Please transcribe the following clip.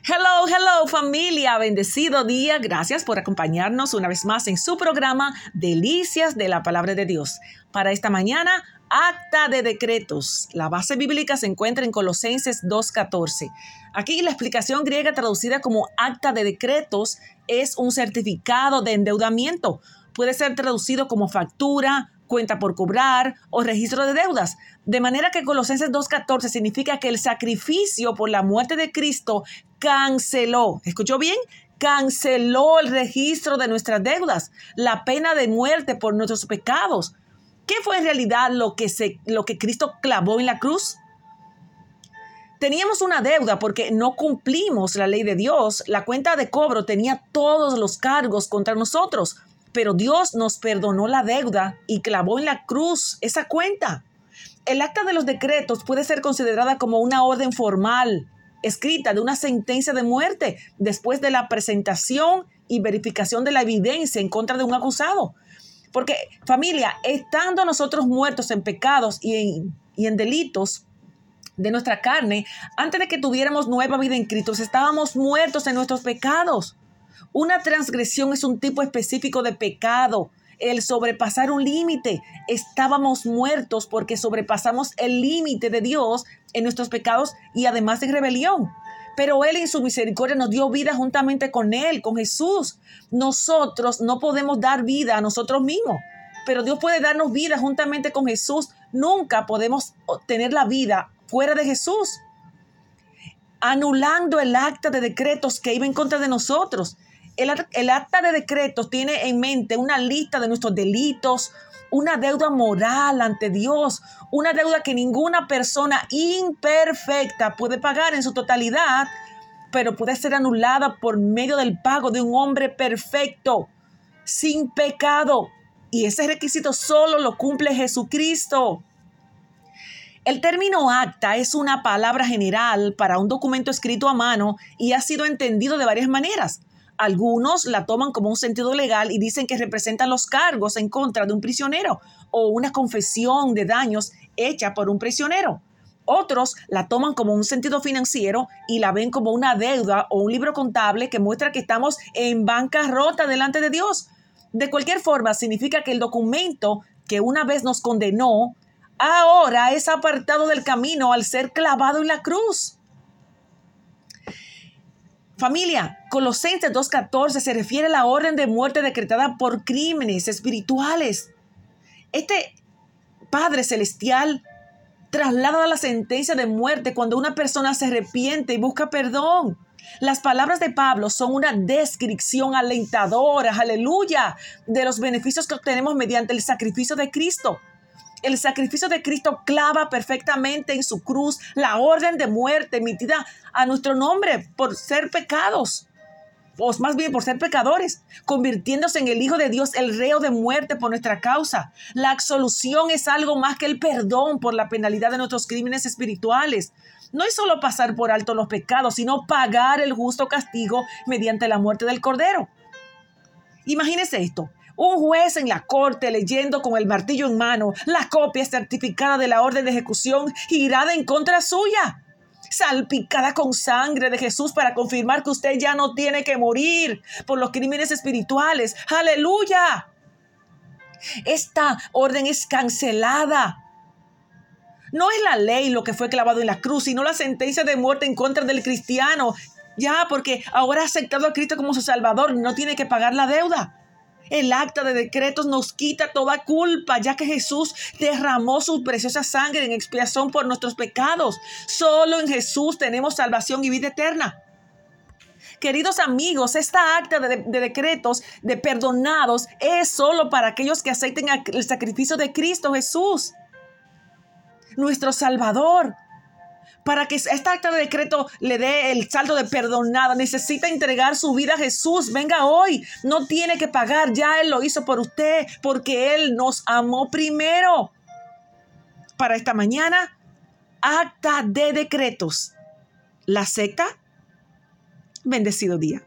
Hello, hello familia, bendecido día. Gracias por acompañarnos una vez más en su programa Delicias de la Palabra de Dios. Para esta mañana, acta de decretos. La base bíblica se encuentra en Colosenses 2.14. Aquí la explicación griega traducida como acta de decretos es un certificado de endeudamiento. Puede ser traducido como factura, cuenta por cobrar o registro de deudas. De manera que Colosenses 2.14 significa que el sacrificio por la muerte de Cristo canceló, ¿escuchó bien? Canceló el registro de nuestras deudas, la pena de muerte por nuestros pecados. ¿Qué fue en realidad lo que, se, lo que Cristo clavó en la cruz? Teníamos una deuda porque no cumplimos la ley de Dios. La cuenta de cobro tenía todos los cargos contra nosotros pero Dios nos perdonó la deuda y clavó en la cruz esa cuenta. El acta de los decretos puede ser considerada como una orden formal, escrita de una sentencia de muerte después de la presentación y verificación de la evidencia en contra de un acusado. Porque familia, estando nosotros muertos en pecados y en, delitos, de nuestra carne, antes de que tuviéramos nueva vida en Cristo, estábamos muertos en nuestros pecados. Una transgresión es un tipo específico de pecado, el sobrepasar un límite. Estábamos muertos porque sobrepasamos el límite de Dios en nuestros pecados y además en rebelión. Pero Él en su misericordia nos dio vida juntamente con Él, con Jesús. Nosotros no podemos dar vida a nosotros mismos, pero Dios puede darnos vida juntamente con Jesús. Nunca podemos tener la vida fuera de Jesús anulando el acta de decretos que iba en contra de nosotros. El, acta de decretos tiene en mente una lista de nuestros delitos, una deuda moral ante Dios, una deuda que ninguna persona imperfecta puede pagar en su totalidad, pero puede ser anulada por medio del pago de un hombre perfecto, sin pecado. Y ese requisito solo lo cumple Jesucristo. El término acta es una palabra general para un documento escrito a mano y ha sido entendido de varias maneras. Algunos la toman como un sentido legal y dicen que representan los cargos en contra de un prisionero o una confesión de daños hecha por un prisionero. Otros la toman como un sentido financiero y la ven como una deuda o un libro contable que muestra que estamos en bancarrota delante de Dios. De cualquier forma, significa que el documento que una vez nos condenó, ahora es apartado del camino al ser clavado en la cruz. Familia, Colosenses 2.14 se refiere a la orden de muerte decretada por crímenes espirituales. Este Padre Celestial traslada la sentencia de muerte cuando una persona se arrepiente y busca perdón. Las palabras de Pablo son una descripción alentadora, aleluya, de los beneficios que obtenemos mediante el sacrificio de Cristo. El sacrificio de Cristo clava perfectamente en su cruz la orden de muerte emitida a nuestro nombre por ser pecados, o más bien por ser pecadores, convirtiéndose en el Hijo de Dios, el reo de muerte por nuestra causa. La absolución es algo más que el perdón por la penalidad de nuestros crímenes espirituales. No es solo pasar por alto los pecados, sino pagar el justo castigo mediante la muerte del Cordero. Imagínese esto. Un juez en la corte leyendo con el martillo en mano la copia certificada de la orden de ejecución girada en contra suya, salpicada con sangre de Jesús para confirmar que usted ya no tiene que morir por los crímenes espirituales. Aleluya. Esta orden es cancelada. No es la ley lo que fue clavado en la cruz, sino la sentencia de muerte en contra del cristiano. Ya, porque ahora ha aceptado a Cristo como su Salvador, no tiene que pagar la deuda. El acta de decretos nos quita toda culpa, ya que Jesús derramó su preciosa sangre en expiación por nuestros pecados. Solo en Jesús tenemos salvación y vida eterna. Queridos amigos, esta acta de, decretos de perdonados es solo para aquellos que acepten el sacrificio de Cristo Jesús, nuestro Salvador para que esta acta de decreto le dé el saldo de perdonada, necesita entregar su vida a Jesús. Venga hoy, no tiene que pagar, ya Él lo hizo por usted, porque Él nos amó primero. Para esta mañana, acta de decretos. La secta, bendecido día.